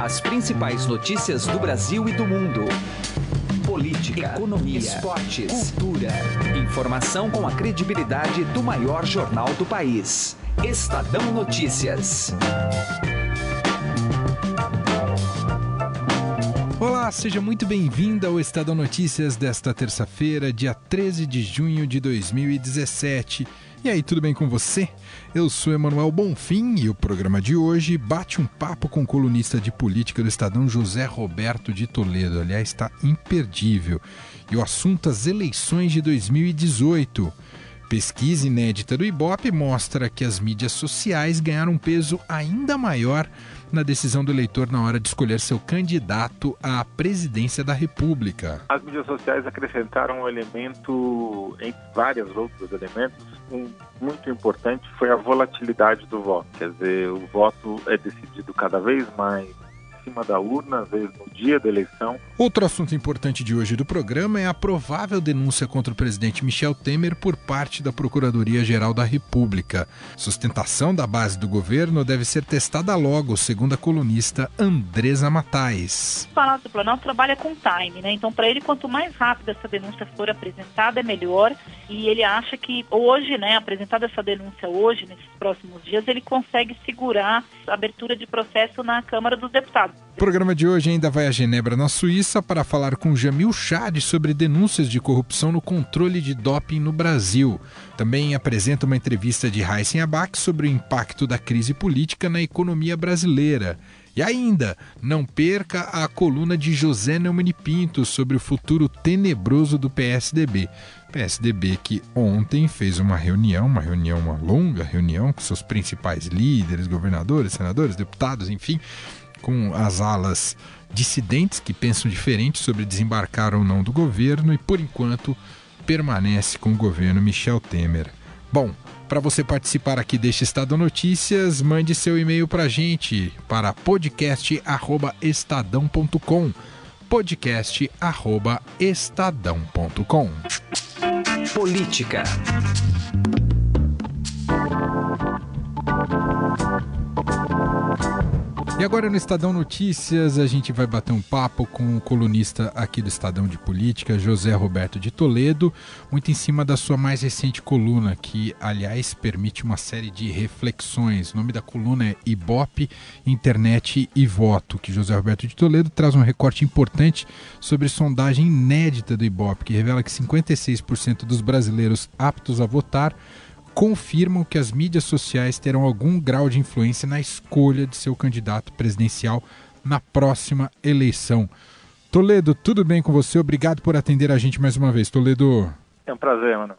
As principais notícias do Brasil e do mundo. Política, economia, esportes, cultura. Informação com a credibilidade do maior jornal do país. Estadão Notícias. Olá, seja muito bem-vinda ao Estadão Notícias desta terça-feira, dia 13 de junho de 2017. E aí, tudo bem com você? Eu sou Emanuel Bonfim e o programa de hoje bate um papo com o colunista de política do Estadão José Roberto de Toledo. Aliás, está imperdível. E o assunto as eleições de 2018. Pesquisa inédita do Ibope mostra que as mídias sociais ganharam um peso ainda maior na decisão do eleitor na hora de escolher seu candidato à presidência da República. As mídias sociais acrescentaram um elemento, entre vários outros elementos, um muito importante foi a volatilidade do voto. Quer dizer, o voto é decidido cada vez mais cima da urna, às vezes no dia da eleição. Outro assunto importante de hoje do programa é a provável denúncia contra o presidente Michel Temer por parte da Procuradoria-Geral da República. Sustentação da base do governo deve ser testada logo, segundo a colunista Andresa Matais. O Palácio do Planalto trabalha com time, né? Então, para ele, quanto mais rápido essa denúncia for apresentada, é melhor. E ele acha que hoje, né, apresentada essa denúncia hoje, nesses próximos dias, ele consegue segurar abertura de processo na Câmara dos Deputados. O programa de hoje ainda vai a Genebra, na Suíça, para falar com Jamil Chad sobre denúncias de corrupção no controle de doping no Brasil. Também apresenta uma entrevista de Heisen Abac sobre o impacto da crise política na economia brasileira. E ainda, não perca a coluna de José Neumani Pinto sobre o futuro tenebroso do PSDB. PSDB que ontem fez uma reunião, uma reunião, uma longa reunião com seus principais líderes, governadores, senadores, deputados, enfim, com as alas dissidentes que pensam diferente sobre desembarcar ou não do governo e, por enquanto, permanece com o governo Michel Temer. Bom, para você participar aqui deste Estado Notícias, mande seu e-mail para a gente para podcast@estadão.com podcast@estadão.com. Política. E agora no Estadão Notícias a gente vai bater um papo com o colunista aqui do Estadão de Política, José Roberto de Toledo, muito em cima da sua mais recente coluna, que aliás permite uma série de reflexões. O nome da coluna é Ibope, Internet e Voto, que José Roberto de Toledo traz um recorte importante sobre sondagem inédita do Ibope, que revela que 56% dos brasileiros aptos a votar confirmam que as mídias sociais terão algum grau de influência na escolha de seu candidato presidencial na próxima eleição. Toledo, tudo bem com você? Obrigado por atender a gente mais uma vez, Toledo. É um prazer, mano.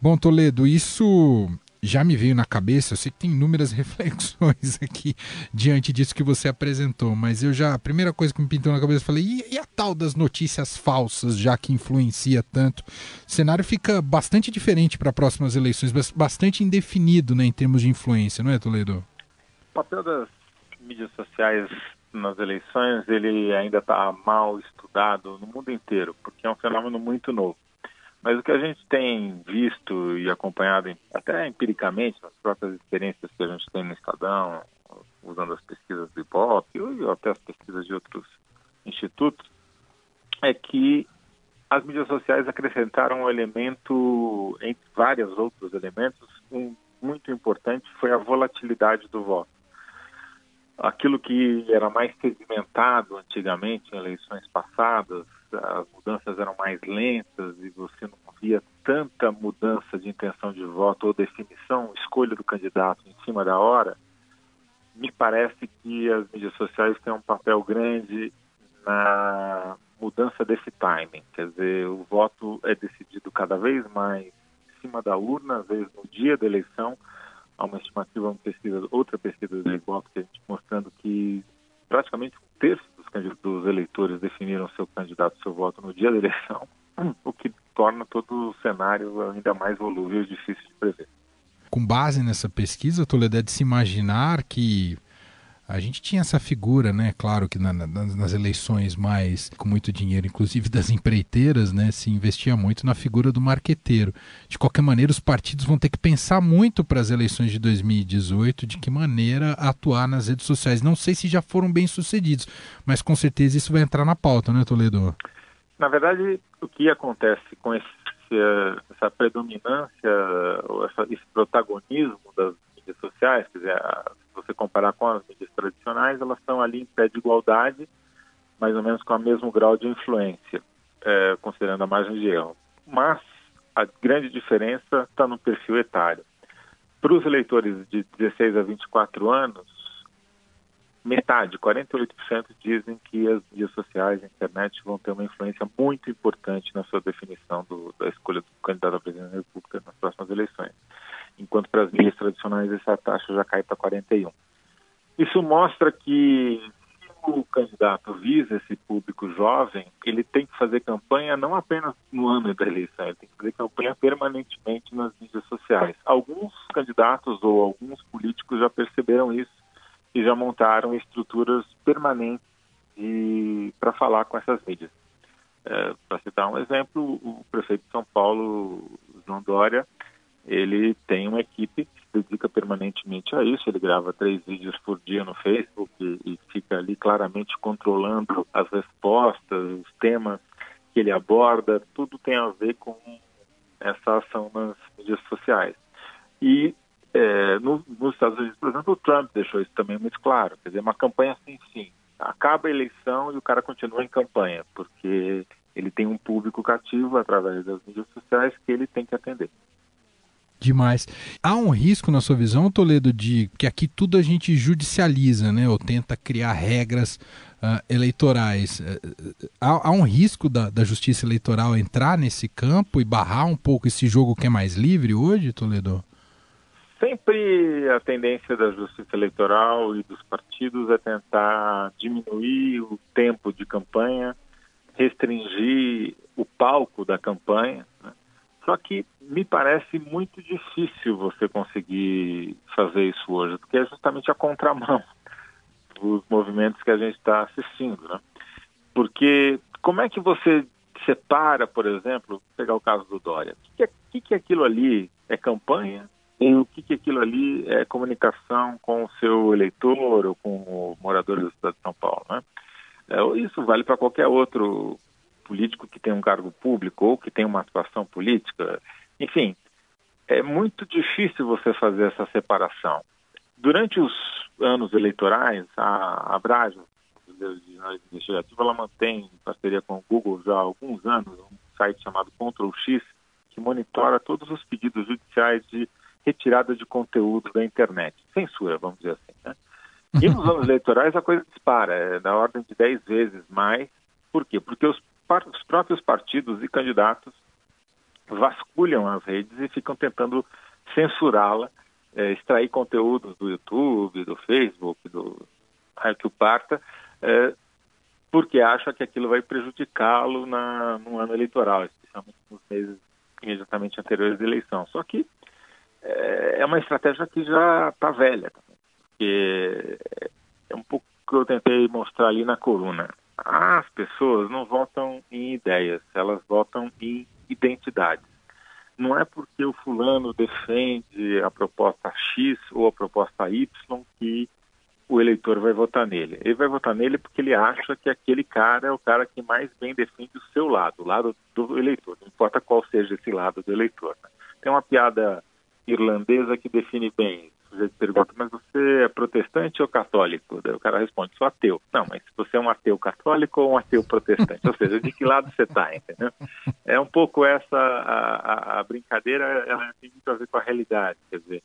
Bom, Toledo, isso já me veio na cabeça, eu sei que tem inúmeras reflexões aqui diante disso que você apresentou, mas eu já, a primeira coisa que me pintou na cabeça, eu falei, e, e a tal das notícias falsas, já que influencia tanto? O cenário fica bastante diferente para próximas eleições, bastante indefinido né, em termos de influência, não é, Toledo? O papel das mídias sociais nas eleições, ele ainda está mal estudado no mundo inteiro, porque é um fenômeno muito novo. Mas o que a gente tem visto e acompanhado, até empiricamente, nas próprias experiências que a gente tem no Estadão, usando as pesquisas do IBOP ou até as pesquisas de outros institutos, é que as mídias sociais acrescentaram um elemento, entre vários outros elementos, um muito importante foi a volatilidade do voto. Aquilo que era mais sedimentado antigamente em eleições passadas, as mudanças eram mais lentas e você não via tanta mudança de intenção de voto ou definição, escolha do candidato em cima da hora, me parece que as mídias sociais têm um papel grande na mudança desse timing. Quer dizer, o voto é decidido cada vez mais em cima da urna, às vezes no dia da eleição. Há uma estimativa, uma pesquisa, outra pesquisa do Ibope mostrando que praticamente um terço dos, eleitores definiram seu candidato, seu voto no dia da eleição, o que torna todo o cenário ainda mais volúvel e difícil de prever. Com base nessa pesquisa, Toledo, é de se imaginar que a gente tinha essa figura, né? Claro que na, na, nas eleições mais com muito dinheiro, inclusive das empreiteiras, né? Se investia muito na figura do marqueteiro. De qualquer maneira, os partidos vão ter que pensar muito para as eleições de 2018 de que maneira atuar nas redes sociais. Não sei se já foram bem sucedidos, mas com certeza isso vai entrar na pauta, né, Toledo? Na verdade, o que acontece com esse, essa predominância, esse protagonismo das mídias sociais, quer dizer, se você comparar com as mídias tradicionais, elas estão ali em pé de igualdade, mais ou menos com o mesmo grau de influência, é, considerando a margem de erro. Mas a grande diferença está no perfil etário. Para os eleitores de 16 a 24 anos, metade, 48% dizem que as mídias sociais e a internet vão ter uma influência muito importante na sua definição do, da escolha do candidato à presidência da República nas próximas eleições. Enquanto para as mídias tradicionais essa taxa já cai para 41. Isso mostra que o candidato visa esse público jovem, ele tem que fazer campanha não apenas no ano da eleição, ele tem que fazer campanha permanentemente nas mídias sociais. Alguns candidatos ou alguns políticos já perceberam isso e já montaram estruturas permanentes para falar com essas mídias. É, para citar um exemplo, o prefeito de São Paulo, João Dória, ele tem uma equipe que se dedica permanentemente a isso. Ele grava três vídeos por dia no Facebook e, e fica ali claramente controlando as respostas, os temas que ele aborda. Tudo tem a ver com essa ação nas mídias sociais. E é, no, nos Estados Unidos, por exemplo, o Trump deixou isso também muito claro. Quer dizer, uma campanha sem fim. Acaba a eleição e o cara continua em campanha, porque ele tem um público cativo através das mídias sociais que ele tem que atender. Demais. Há um risco, na sua visão, Toledo, de que aqui tudo a gente judicializa, né? Ou tenta criar regras uh, eleitorais. Uh, há, há, um risco da, da justiça eleitoral entrar nesse campo e barrar um pouco esse jogo que é mais livre hoje, Toledo? Sempre a tendência da justiça eleitoral e dos partidos é tentar diminuir o tempo de campanha, restringir o palco da campanha. Só que me parece muito difícil você conseguir fazer isso hoje, porque é justamente a contramão dos movimentos que a gente está assistindo. Né? Porque como é que você separa, por exemplo, pegar o caso do Dória, o que, é, que, que aquilo ali é campanha em o que, que aquilo ali é comunicação com o seu eleitor ou com o morador da cidade de São Paulo. Né? É, isso vale para qualquer outro político que tem um cargo público ou que tem uma atuação política. Enfim, é muito difícil você fazer essa separação. Durante os anos eleitorais, a, a Brasil, de Legislativa, ela mantém, em parceria com o Google já há alguns anos, um site chamado Ctrl X, que monitora todos os pedidos judiciais de retirada de conteúdo da internet. Censura, vamos dizer assim. Né? E nos anos eleitorais a coisa dispara, é na ordem de 10 vezes mais. Por quê? Porque os, os próprios partidos e candidatos vasculham as redes e ficam tentando censurá-la, é, extrair conteúdos do YouTube, do Facebook, do raio que o parta, é, porque acha que aquilo vai prejudicá-lo no ano eleitoral, especialmente nos meses imediatamente anteriores à eleição. Só que é, é uma estratégia que já está velha, porque é um pouco que eu tentei mostrar ali na coluna. As pessoas não votam em ideias, elas votam em identidades. Não é porque o fulano defende a proposta X ou a proposta Y que o eleitor vai votar nele. Ele vai votar nele porque ele acha que aquele cara é o cara que mais bem defende o seu lado, o lado do eleitor, não importa qual seja esse lado do eleitor. Né? Tem uma piada irlandesa que define bem. O sujeito pergunta, mas você é protestante ou católico? Daí o cara responde, sou ateu. Não, mas você é um ateu católico ou um ateu protestante? ou seja, de que lado você está, entendeu? É um pouco essa, a, a, a brincadeira, ela tem muito a ver com a realidade. Quer dizer,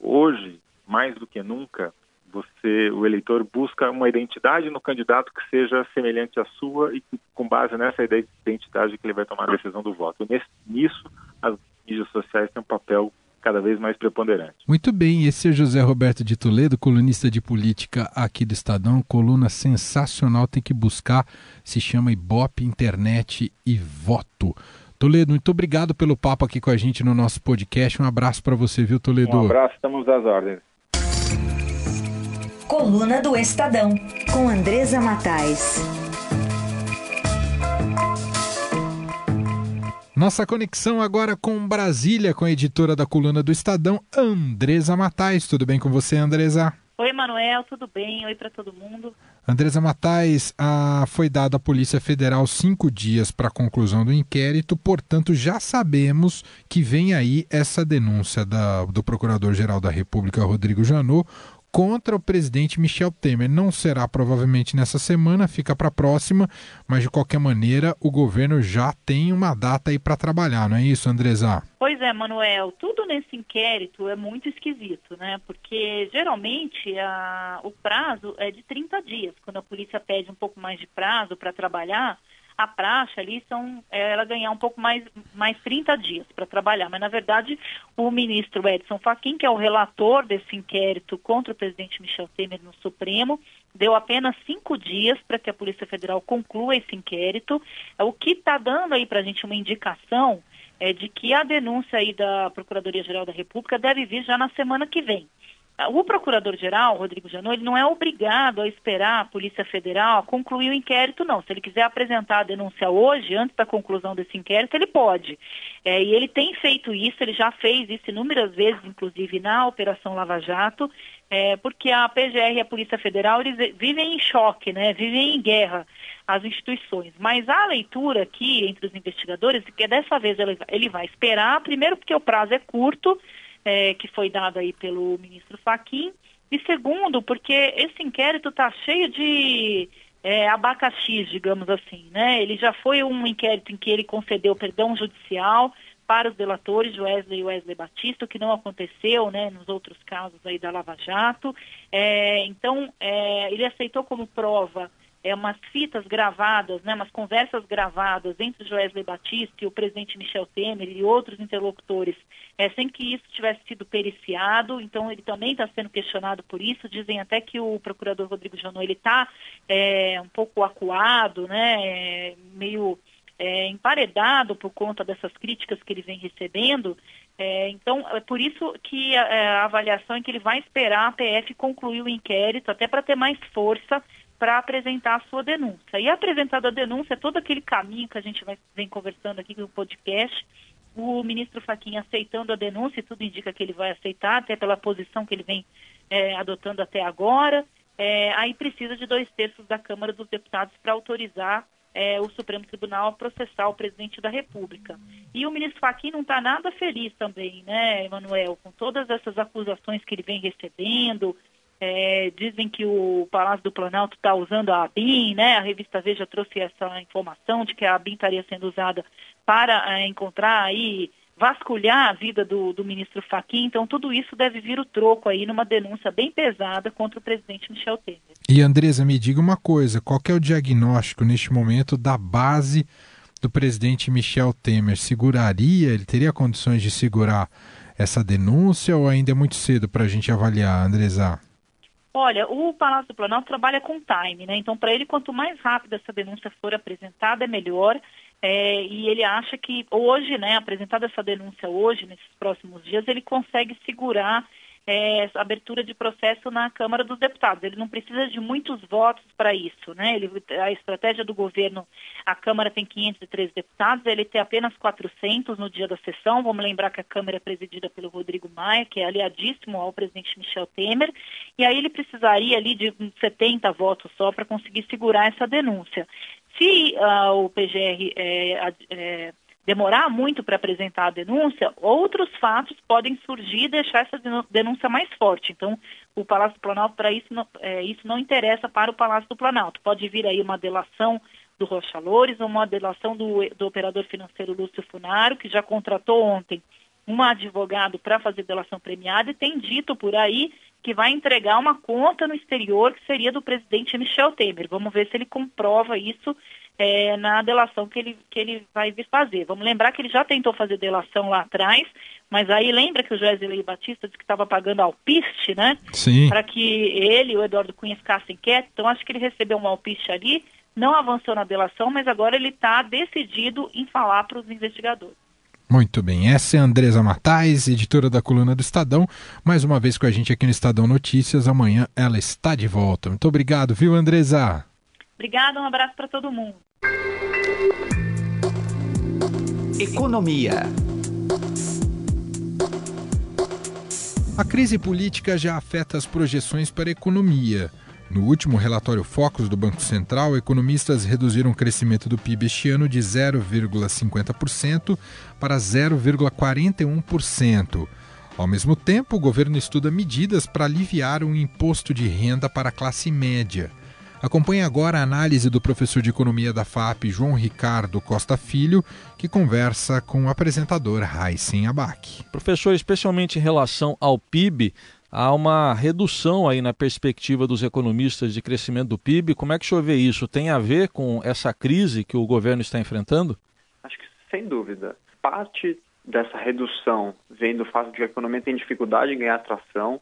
hoje, mais do que nunca, você, o eleitor busca uma identidade no candidato que seja semelhante à sua e que, com base nessa identidade que ele vai tomar a decisão do voto. Nisso, as mídias sociais têm um papel cada vez mais preponderante. Muito bem, esse é José Roberto de Toledo, colunista de política aqui do Estadão, coluna sensacional, tem que buscar, se chama Ibope Internet e Voto. Toledo, muito obrigado pelo papo aqui com a gente no nosso podcast. Um abraço para você, viu, Toledo? Um abraço, estamos às ordens. Coluna do Estadão, com Andresa Matais. Nossa conexão agora com Brasília, com a editora da coluna do Estadão, Andresa Matais. Tudo bem com você, Andresa? Oi, Manuel, tudo bem? Oi para todo mundo. Andresa Matais, a, foi dada à Polícia Federal cinco dias para a conclusão do inquérito, portanto, já sabemos que vem aí essa denúncia da, do Procurador-Geral da República, Rodrigo Janot, contra o presidente Michel Temer. Não será provavelmente nessa semana, fica para a próxima, mas de qualquer maneira o governo já tem uma data aí para trabalhar, não é isso, Andresa? Pois é, Manuel, tudo nesse inquérito é muito esquisito, né? Porque geralmente a, o prazo é de 30 dias. Quando a polícia pede um pouco mais de prazo para trabalhar, a praxe ali são é, ela ganhar um pouco mais, mais 30 dias para trabalhar. Mas, na verdade, o ministro Edson Fachin, que é o relator desse inquérito contra o presidente Michel Temer no Supremo, deu apenas cinco dias para que a Polícia Federal conclua esse inquérito. O que está dando aí para a gente uma indicação é de que a denúncia aí da Procuradoria-Geral da República deve vir já na semana que vem. O procurador-geral, Rodrigo Janot, ele não é obrigado a esperar a Polícia Federal concluir o inquérito, não. Se ele quiser apresentar a denúncia hoje, antes da conclusão desse inquérito, ele pode. É, e ele tem feito isso, ele já fez isso inúmeras vezes, inclusive na Operação Lava Jato, é, porque a PGR e a Polícia Federal eles vivem em choque, né? vivem em guerra as instituições. Mas a leitura aqui entre os investigadores é que dessa vez ele, ele vai esperar, primeiro porque o prazo é curto, é, que foi dado aí pelo ministro Faquim, e segundo, porque esse inquérito está cheio de é, abacaxis, digamos assim, né? Ele já foi um inquérito em que ele concedeu perdão judicial para os delatores Wesley e Wesley Batista, o que não aconteceu, né, nos outros casos aí da Lava Jato. É, então, é, ele aceitou como prova é, umas fitas gravadas, né, umas conversas gravadas entre o Batista e o presidente Michel Temer e outros interlocutores, é, sem que isso tivesse sido periciado. Então, ele também está sendo questionado por isso. Dizem até que o procurador Rodrigo Janot ele está é, um pouco acuado, né, é, meio é, emparedado por conta dessas críticas que ele vem recebendo. É, então, é por isso que a, é, a avaliação é que ele vai esperar a PF concluir o inquérito, até para ter mais força para apresentar a sua denúncia. E apresentada a denúncia, todo aquele caminho que a gente vai, vem conversando aqui no podcast, o ministro Faquinha aceitando a denúncia, e tudo indica que ele vai aceitar, até pela posição que ele vem é, adotando até agora, é, aí precisa de dois terços da Câmara dos Deputados para autorizar é, o Supremo Tribunal a processar o presidente da República. E o ministro Fachin não está nada feliz também, né, Emanuel, com todas essas acusações que ele vem recebendo, é, dizem que o Palácio do Planalto está usando a ABIN, né? A revista Veja trouxe essa informação de que a ABIN estaria sendo usada para é, encontrar aí, vasculhar a vida do, do ministro Fachin. Então, tudo isso deve vir o troco aí numa denúncia bem pesada contra o presidente Michel Temer. E, Andresa, me diga uma coisa: qual é o diagnóstico neste momento da base do presidente Michel Temer? Seguraria, ele teria condições de segurar essa denúncia ou ainda é muito cedo para a gente avaliar, Andresa? Olha, o Palácio do Planalto trabalha com time, né? Então, para ele, quanto mais rápido essa denúncia for apresentada, é melhor. É, e ele acha que hoje, né, apresentada essa denúncia hoje, nesses próximos dias, ele consegue segurar é, abertura de processo na Câmara dos Deputados. Ele não precisa de muitos votos para isso, né? Ele, a estratégia do governo, a Câmara tem 503 deputados, ele tem apenas 400 no dia da sessão. Vamos lembrar que a Câmara é presidida pelo Rodrigo Maia, que é aliadíssimo ao presidente Michel Temer, e aí ele precisaria ali de 70 votos só para conseguir segurar essa denúncia. Se uh, o PGR é, é, demorar muito para apresentar a denúncia, outros fatos podem surgir e deixar essa denúncia mais forte. Então, o Palácio do Planalto, para isso, não, é, isso não interessa para o Palácio do Planalto. Pode vir aí uma delação do Rocha Loures, uma delação do, do operador financeiro Lúcio Funaro, que já contratou ontem um advogado para fazer delação premiada e tem dito por aí que vai entregar uma conta no exterior que seria do presidente Michel Temer. Vamos ver se ele comprova isso é, na delação que ele, que ele vai vir fazer. Vamos lembrar que ele já tentou fazer delação lá atrás, mas aí lembra que o Joesley Batista disse que estava pagando alpiste, né? Sim. Para que ele e o Eduardo Cunha ficassem quietos. Então acho que ele recebeu um alpiste ali, não avançou na delação, mas agora ele está decidido em falar para os investigadores. Muito bem, essa é a Andresa Matais, editora da coluna do Estadão, mais uma vez com a gente aqui no Estadão Notícias. Amanhã ela está de volta. Muito obrigado, viu, Andresa? Obrigada, um abraço para todo mundo. Economia. A crise política já afeta as projeções para a economia. No último relatório Focus do Banco Central, economistas reduziram o crescimento do PIB este ano de 0,50% para 0,41%. Ao mesmo tempo, o governo estuda medidas para aliviar o imposto de renda para a classe média. Acompanhe agora a análise do professor de economia da FAP, João Ricardo Costa Filho, que conversa com o apresentador Raíssen Abac. Professor, especialmente em relação ao PIB, há uma redução aí na perspectiva dos economistas de crescimento do PIB. Como é que o senhor vê isso? Tem a ver com essa crise que o governo está enfrentando? Acho que sem dúvida. Parte dessa redução vem do fato de que a economia tem dificuldade em ganhar atração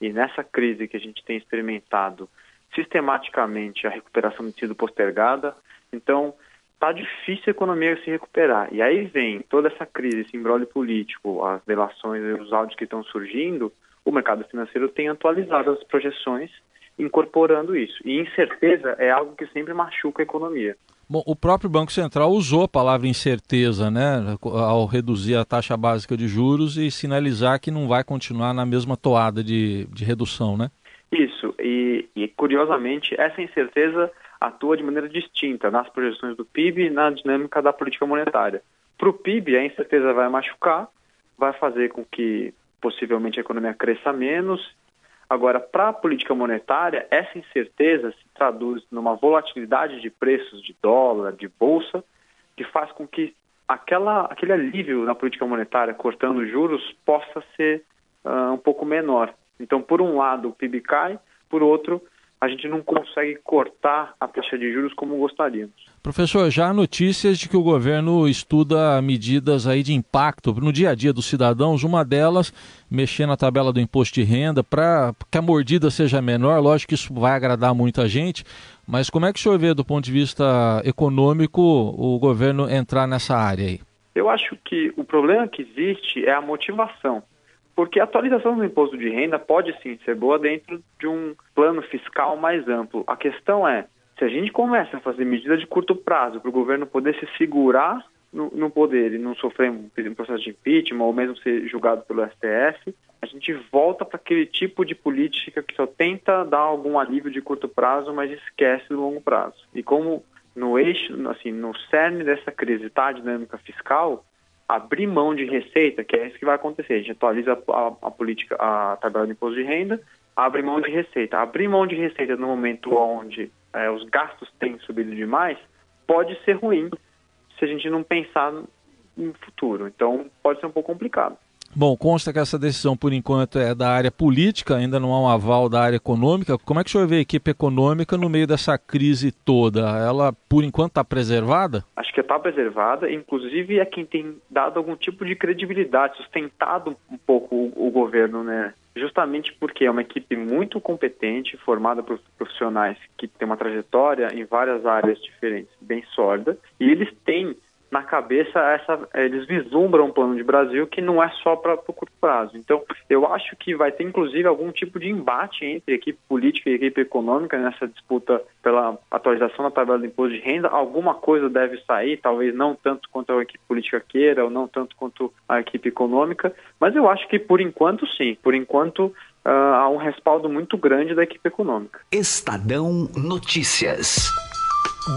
e nessa crise que a gente tem experimentado sistematicamente a recuperação tem sido postergada. Então, está difícil a economia se recuperar. E aí vem toda essa crise, esse embrólio político, as delações os áudios que estão surgindo, o mercado financeiro tem atualizado as projeções incorporando isso. E incerteza é algo que sempre machuca a economia. Bom, o próprio Banco Central usou a palavra incerteza, né, ao reduzir a taxa básica de juros e sinalizar que não vai continuar na mesma toada de, de redução, né? Isso, e, e curiosamente, essa incerteza atua de maneira distinta nas projeções do PIB e na dinâmica da política monetária. Para o PIB, a incerteza vai machucar, vai fazer com que possivelmente a economia cresça menos. Agora, para a política monetária, essa incerteza se traduz numa volatilidade de preços de dólar, de bolsa, que faz com que aquela, aquele alívio na política monetária, cortando juros, possa ser uh, um pouco menor. Então, por um lado, o PIB cai, por outro, a gente não consegue cortar a taxa de juros como gostaríamos. Professor, já há notícias de que o governo estuda medidas aí de impacto no dia a dia dos cidadãos, uma delas mexer na tabela do imposto de renda para que a mordida seja menor. Lógico que isso vai agradar muita gente, mas como é que o senhor vê do ponto de vista econômico o governo entrar nessa área aí? Eu acho que o problema que existe é a motivação. Porque a atualização do imposto de renda pode sim ser boa dentro de um plano fiscal mais amplo. A questão é, se a gente começa a fazer medidas de curto prazo para o governo poder se segurar no, no, poder e não sofrer um, um processo de impeachment ou mesmo ser julgado pelo STF, a gente volta para aquele tipo de política que só tenta dar algum alívio de curto prazo, mas esquece do longo prazo. E como no eixo, assim, no cerne dessa crise está a dinâmica fiscal, abrir mão de receita, que é isso que vai acontecer. A gente atualiza a, a política, a tabela de imposto de renda, abre mão de receita. Abrir mão de receita no momento onde é, os gastos têm subido demais pode ser ruim se a gente não pensar no futuro. Então, pode ser um pouco complicado. Bom, consta que essa decisão, por enquanto, é da área política, ainda não há um aval da área econômica. Como é que o senhor vê a equipe econômica no meio dessa crise toda? Ela, por enquanto, está preservada? Acho que está preservada, inclusive é quem tem dado algum tipo de credibilidade, sustentado um pouco o, o governo, né? Justamente porque é uma equipe muito competente, formada por profissionais que têm uma trajetória em várias áreas diferentes, bem sólida, e eles têm na cabeça essa, eles vislumbram um plano de Brasil que não é só para o curto prazo. Então, eu acho que vai ter inclusive algum tipo de embate entre equipe política e equipe econômica nessa disputa pela atualização da tabela do imposto de renda. Alguma coisa deve sair, talvez não tanto quanto a equipe política queira, ou não tanto quanto a equipe econômica, mas eu acho que por enquanto sim, por enquanto uh, há um respaldo muito grande da equipe econômica. Estadão Notícias.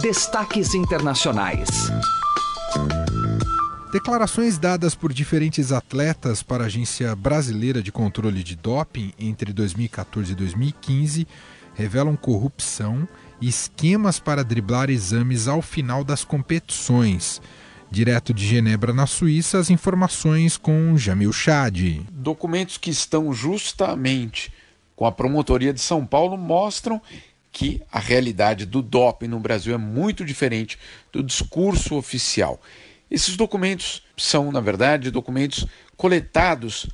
Destaques internacionais. Declarações dadas por diferentes atletas para a Agência Brasileira de Controle de Doping entre 2014 e 2015 revelam corrupção e esquemas para driblar exames ao final das competições. Direto de Genebra, na Suíça, as informações com Jamil Chad. Documentos que estão justamente com a promotoria de São Paulo mostram que a realidade do doping no Brasil é muito diferente do discurso oficial. Esses documentos são, na verdade, documentos coletados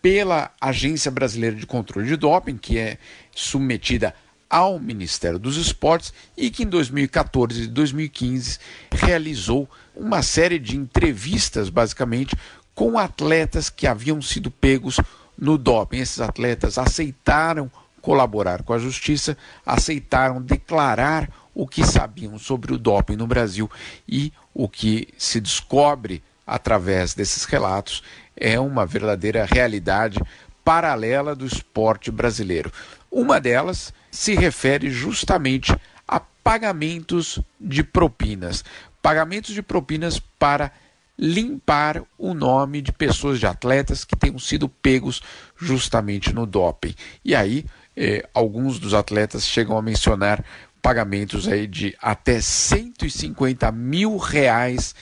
pela Agência Brasileira de Controle de Doping, que é submetida ao Ministério dos Esportes e que em 2014 e 2015 realizou uma série de entrevistas, basicamente, com atletas que haviam sido pegos no doping. Esses atletas aceitaram colaborar com a justiça, aceitaram declarar o que sabiam sobre o doping no Brasil e o que se descobre através desses relatos é uma verdadeira realidade paralela do esporte brasileiro. Uma delas se refere justamente a pagamentos de propinas. Pagamentos de propinas para limpar o nome de pessoas, de atletas que tenham sido pegos justamente no doping. E aí, eh, alguns dos atletas chegam a mencionar pagamentos aí de até 150 mil reais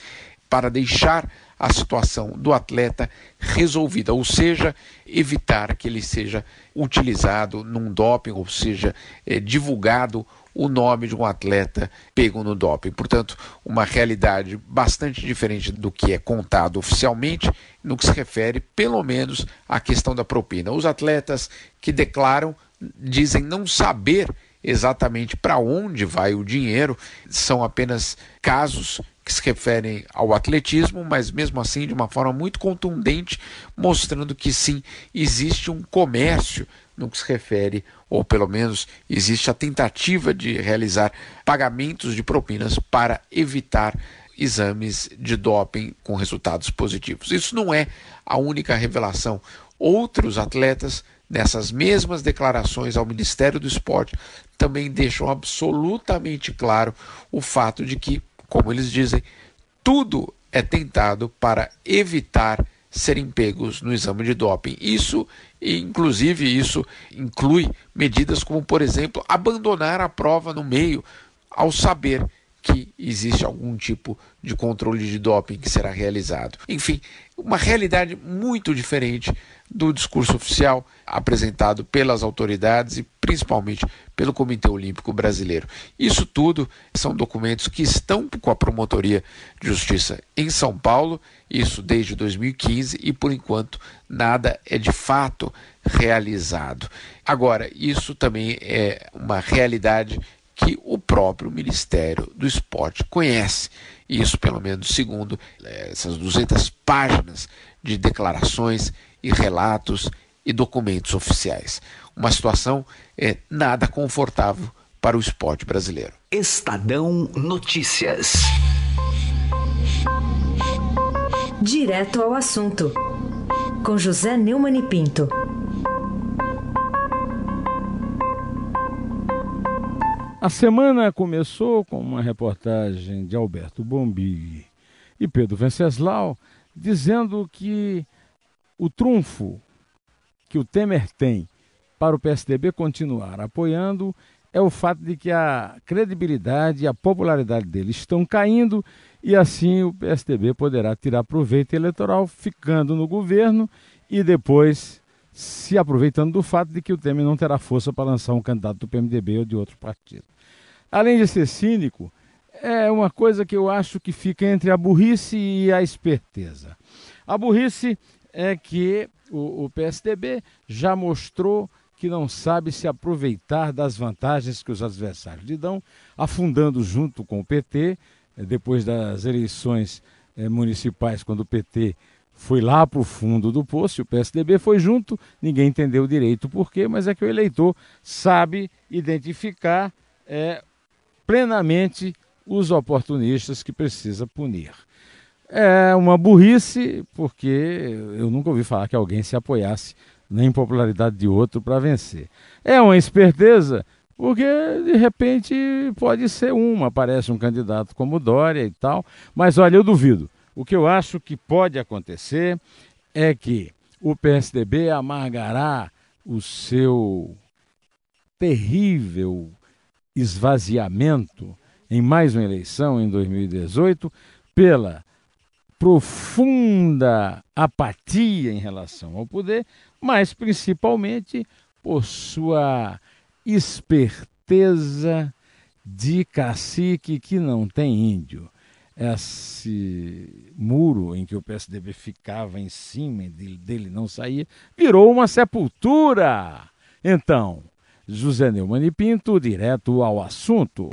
para deixar a situação do atleta resolvida, ou seja, evitar que ele seja utilizado num doping, ou seja, é, divulgado o nome de um atleta pego no doping. Portanto, uma realidade bastante diferente do que é contado oficialmente no que se refere, pelo menos, à questão da propina. Os atletas que declaram dizem não saber exatamente para onde vai o dinheiro, são apenas casos que se referem ao atletismo, mas mesmo assim de uma forma muito contundente, mostrando que sim, existe um comércio no que se refere, ou pelo menos existe a tentativa de realizar pagamentos de propinas para evitar exames de doping com resultados positivos. Isso não é a única revelação. Outros atletas, nessas mesmas declarações ao Ministério do Esporte, também deixam absolutamente claro o fato de que como eles dizem, tudo é tentado para evitar serem pegos no exame de doping. Isso, inclusive, isso inclui medidas como, por exemplo, abandonar a prova no meio ao saber que existe algum tipo de controle de doping que será realizado. Enfim, uma realidade muito diferente do discurso oficial apresentado pelas autoridades e principalmente pelo Comitê Olímpico Brasileiro. Isso tudo são documentos que estão com a Promotoria de Justiça em São Paulo, isso desde 2015, e por enquanto nada é de fato realizado. Agora, isso também é uma realidade que o próprio Ministério do Esporte conhece. Isso, pelo menos, segundo eh, essas 200 páginas de declarações e relatos e documentos oficiais. Uma situação é, nada confortável para o esporte brasileiro. Estadão Notícias. Direto ao assunto, com José Neumann e Pinto. A semana começou com uma reportagem de Alberto Bombi e Pedro Venceslau dizendo que o trunfo que o Temer tem para o PSDB continuar apoiando é o fato de que a credibilidade e a popularidade dele estão caindo e assim o PSDB poderá tirar proveito eleitoral ficando no governo e depois se aproveitando do fato de que o Temer não terá força para lançar um candidato do PMDB ou de outro partido. Além de ser cínico, é uma coisa que eu acho que fica entre a burrice e a esperteza. A burrice é que o, o PSDB já mostrou que não sabe se aproveitar das vantagens que os adversários lhe dão, afundando junto com o PT, eh, depois das eleições eh, municipais, quando o PT foi lá para o fundo do poço, e o PSDB foi junto, ninguém entendeu direito por quê, mas é que o eleitor sabe identificar é, plenamente os oportunistas que precisa punir. É uma burrice, porque eu nunca ouvi falar que alguém se apoiasse na impopularidade de outro para vencer. É uma esperteza, porque de repente pode ser uma, aparece um candidato como Dória e tal, mas olha, eu duvido. O que eu acho que pode acontecer é que o PSDB amargará o seu terrível esvaziamento em mais uma eleição em 2018 pela profunda apatia em relação ao poder, mas principalmente por sua esperteza de cacique que não tem índio. Esse muro em que o PSDB ficava em cima e dele não saía, virou uma sepultura. Então, José Neumann e Pinto, direto ao assunto.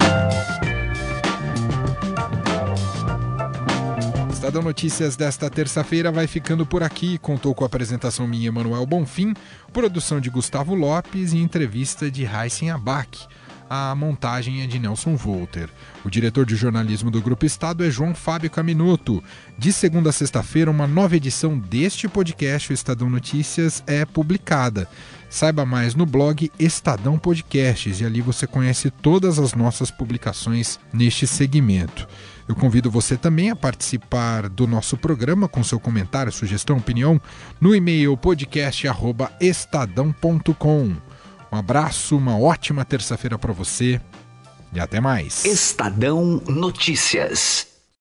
Estadão Notícias desta terça-feira vai ficando por aqui. Contou com a apresentação minha, Emanuel Bonfim, produção de Gustavo Lopes e entrevista de Heisen Abac. A montagem é de Nelson Volter. O diretor de jornalismo do Grupo Estado é João Fábio Caminuto. De segunda a sexta-feira, uma nova edição deste podcast, o Estadão Notícias, é publicada. Saiba mais no blog Estadão Podcasts e ali você conhece todas as nossas publicações neste segmento. Eu convido você também a participar do nosso programa com seu comentário, sugestão, opinião no e-mail podcast@estadão.com. Um abraço, uma ótima terça-feira para você e até mais. Estadão Notícias.